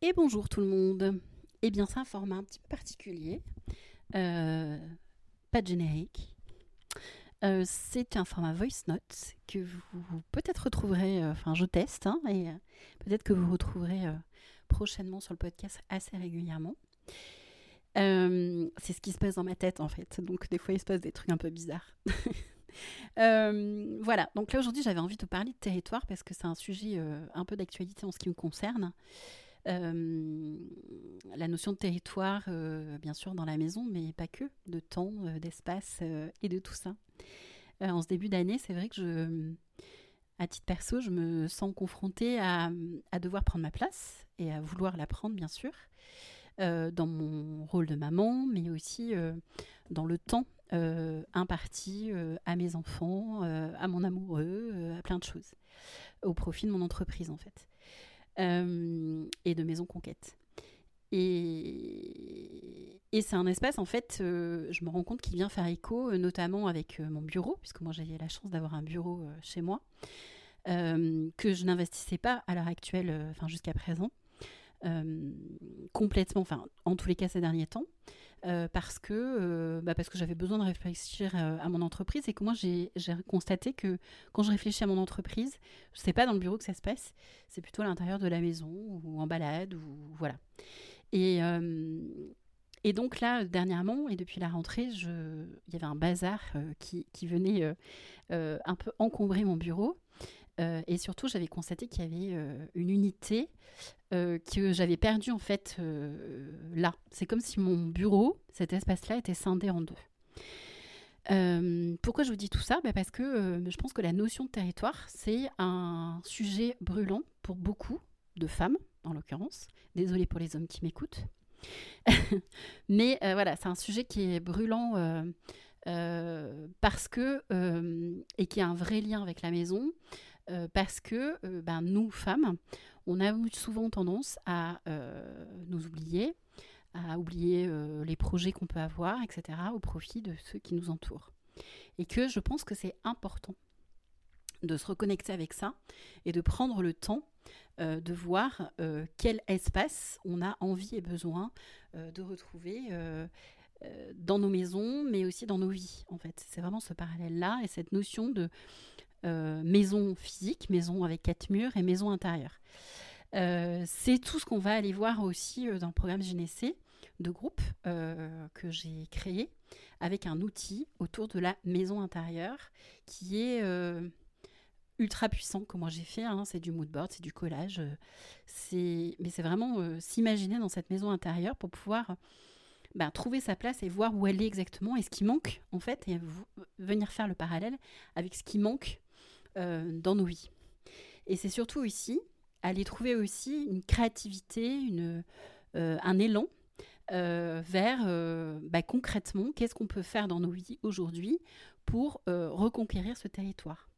Et bonjour tout le monde. Eh bien, c'est un format un petit peu particulier. Euh, pas de générique. Euh, c'est un format voice note que vous peut-être retrouverez, euh, enfin je teste, hein, et peut-être que vous retrouverez prochainement sur le podcast assez régulièrement. c'est ce qui se passe dans ma tête en fait, donc des fois il se passe des trucs un peu bizarres. voilà, donc là aujourd'hui j'avais envie de parler de territoire parce que c'est un sujet un peu d'actualité en ce qui me concerne. Euh, la notion de territoire, euh, bien sûr, dans la maison, mais pas que, de temps, euh, d'espace et de tout ça. en ce début d'année, c'est vrai que à titre perso, je me sens confrontée à, devoir prendre ma place et à vouloir la prendre, bien sûr, dans mon rôle de maman, mais aussi dans le temps imparti à mes enfants, à mon amoureux, à plein de choses, au profit de mon entreprise, en fait. Euh, et de Maison Conquête. Et, et c'est un espace, en fait, euh, je me rends compte qu'il vient faire écho, euh, notamment avec mon bureau, puisque moi j'ai la chance d'avoir un bureau chez moi, que je n'investissais pas à l'heure actuelle, enfin jusqu'à présent, complètement, enfin en tous les cas ces derniers temps. Euh, parce que, euh, bah parce que j'avais besoin de réfléchir euh, à mon entreprise et que moi j'ai constaté que quand je réfléchis à mon entreprise, je sais pas dans le bureau que ça se passe, c'est plutôt à l'intérieur de la maison ou en balade ou voilà. Et et donc là, dernièrement, et depuis la rentrée, je... il y avait un bazar qui, qui, venait un peu encombrer mon bureau. Euh, et surtout, j'avais constaté qu'il y avait euh, une unité euh, que j'avais perdue en fait là. C'est comme si mon bureau, cet espace-là, était scindé en deux. pourquoi je vous dis tout ça? Bah, Parce que je pense que la notion de territoire, c'est un sujet brûlant pour beaucoup de femmes, en l'occurrence. Désolée pour les hommes qui m'écoutent. Mais voilà, c'est un sujet qui est brûlant parce que, et qui a un vrai lien avec la maison, euh, parce que euh, ben, nous, femmes, on a souvent tendance à euh, nous oublier, à oublier les projets qu'on peut avoir, etc., au profit de ceux qui nous entourent. Et que je pense que c'est important de se reconnecter avec ça et de prendre le temps de voir quel espace on a envie et besoin de retrouver dans nos maisons, mais aussi dans nos vies, en fait. C'est vraiment ce parallèle-là et cette notion de euh, maison physique, maison avec quatre murs et maison intérieure. Euh, c'est tout ce qu'on va aller voir aussi euh, dans le programme GNC de groupe que j'ai créé avec un outil autour de la maison intérieure qui est ultra puissant comme moi j'ai fait. Hein. c'est du mood board, c'est du collage. c'est mais c'est vraiment s'imaginer dans cette maison intérieure pour pouvoir ben, trouver sa place et voir où elle est exactement et ce qui manque en fait et venir faire le parallèle avec ce qui manque dans nos vies. Et c'est surtout ici, aller trouver aussi une créativité, une, euh, un élan euh, vers bah, concrètement qu'est-ce qu'on peut faire dans nos vies aujourd'hui pour reconquérir ce territoire.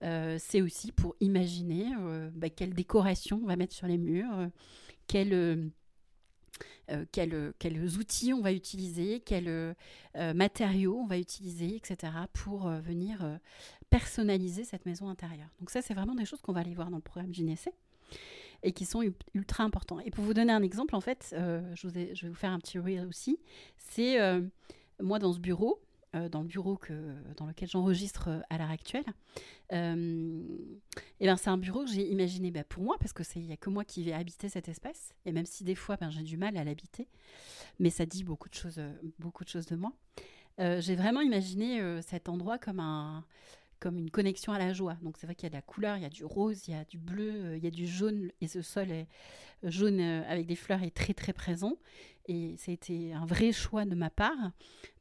c'est aussi pour imaginer bah, quelle décoration on va mettre sur les murs, quelle euh, quels, quels, outils on va utiliser, quels euh, matériaux on va utiliser, etc., pour euh, venir personnaliser cette maison intérieure. Donc ça, c'est vraiment des choses qu'on va aller voir dans le programme GNC et qui sont ultra importants. Et pour vous donner un exemple, en fait, je, vais vous faire un petit rire aussi. C'est moi dans ce bureau, euh, dans le bureau que, dans lequel j'enregistre euh, à l'heure actuelle. Euh, et ben, c'est un bureau que j'ai imaginé bah, pour moi, parce qu'il n'y a que moi qui vais habiter cet espace. Et même si des fois, ben, j'ai du mal à l'habiter, mais ça dit beaucoup de choses, beaucoup de, choses de moi. j'ai vraiment imaginé cet endroit comme un, comme une connexion à la joie. Donc c'est vrai qu'il y a de la couleur, il y a du rose, il y a du bleu, euh, il y a du jaune, et ce sol est, euh, jaune euh, avec des fleurs est très très présent. Et ça a été un vrai choix de ma part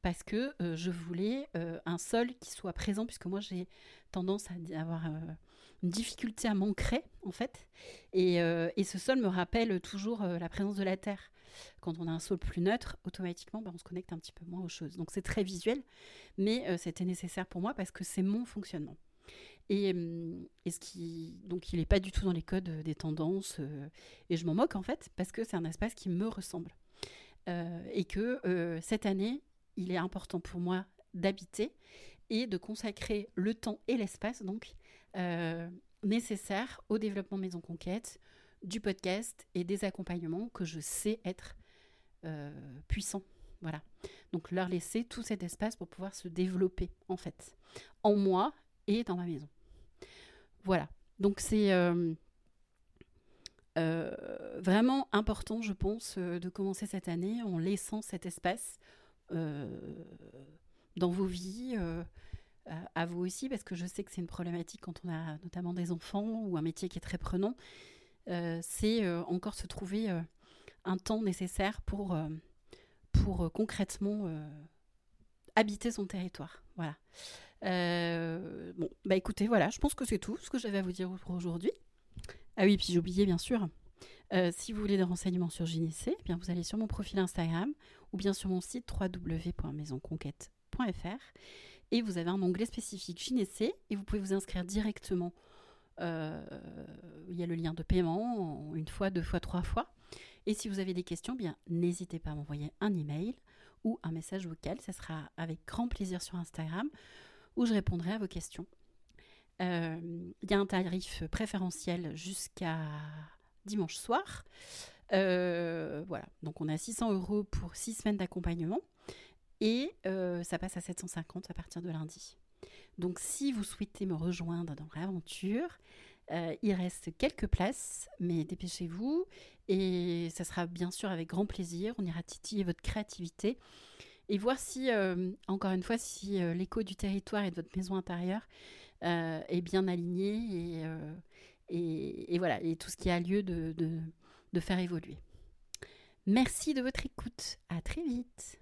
parce que je voulais un sol qui soit présent, puisque moi j'ai tendance à avoir une difficulté à m'ancrer en fait. Et, et, ce sol me rappelle toujours la présence de la terre. Quand on a un sol plus neutre, automatiquement, ben, on se connecte un petit peu moins aux choses. Donc c'est très visuel, mais euh, c'était nécessaire pour moi parce que c'est mon fonctionnement. Et, euh, ce qui, donc il n'est pas du tout dans les codes des tendances, euh, et je m'en moque en fait, parce que c'est un espace qui me ressemble. et que cette année, il est important pour moi d'habiter et de consacrer le temps et l'espace donc nécessaire au développement Maison Conquête, du podcast et des accompagnements que je sais être euh, puissants. Voilà. Donc leur laisser tout cet espace pour pouvoir se développer en fait, en moi et dans ma maison. Voilà. Donc c'est euh, euh, vraiment important, je pense, de commencer cette année en laissant cet espace dans vos vies, à vous aussi, parce que je sais que c'est une problématique quand on a notamment des enfants ou un métier qui est très prenant. C'est encore se trouver un temps nécessaire pour pour euh, concrètement euh, habiter son territoire. Voilà. Euh, bon, bah écoutez, voilà, je pense que c'est tout ce que j'avais à vous dire pour aujourd'hui. Ah oui, puis j'ai oublié bien sûr. si vous voulez des renseignements sur Gynécée, eh bien vous allez sur mon profil Instagram ou bien sur mon site www.maisonconquête.fr et vous avez un onglet spécifique Gynécée et vous pouvez vous inscrire directement. Il y a le lien de paiement, une fois, deux fois, trois fois. Et si vous avez des questions, bien n'hésitez pas à m'envoyer un email ou un message vocal. Ce sera avec grand plaisir sur Instagram où je répondrai à vos questions. Euh, il y a un tarif préférentiel jusqu'à dimanche soir. Euh, voilà, donc on a 600 euros pour 6 semaines d'accompagnement et euh, ça passe à 750 à partir de lundi. Donc si vous souhaitez me rejoindre dans l'aventure, euh, il reste quelques places, mais dépêchez-vous. Et ça sera bien sûr avec grand plaisir. On ira titiller votre créativité et voir si, euh, encore une fois, si euh, l'écho du territoire et de votre maison intérieure est bien aligné et, et, voilà, et tout ce qui a lieu de, de faire évoluer. Merci de votre écoute. À très vite.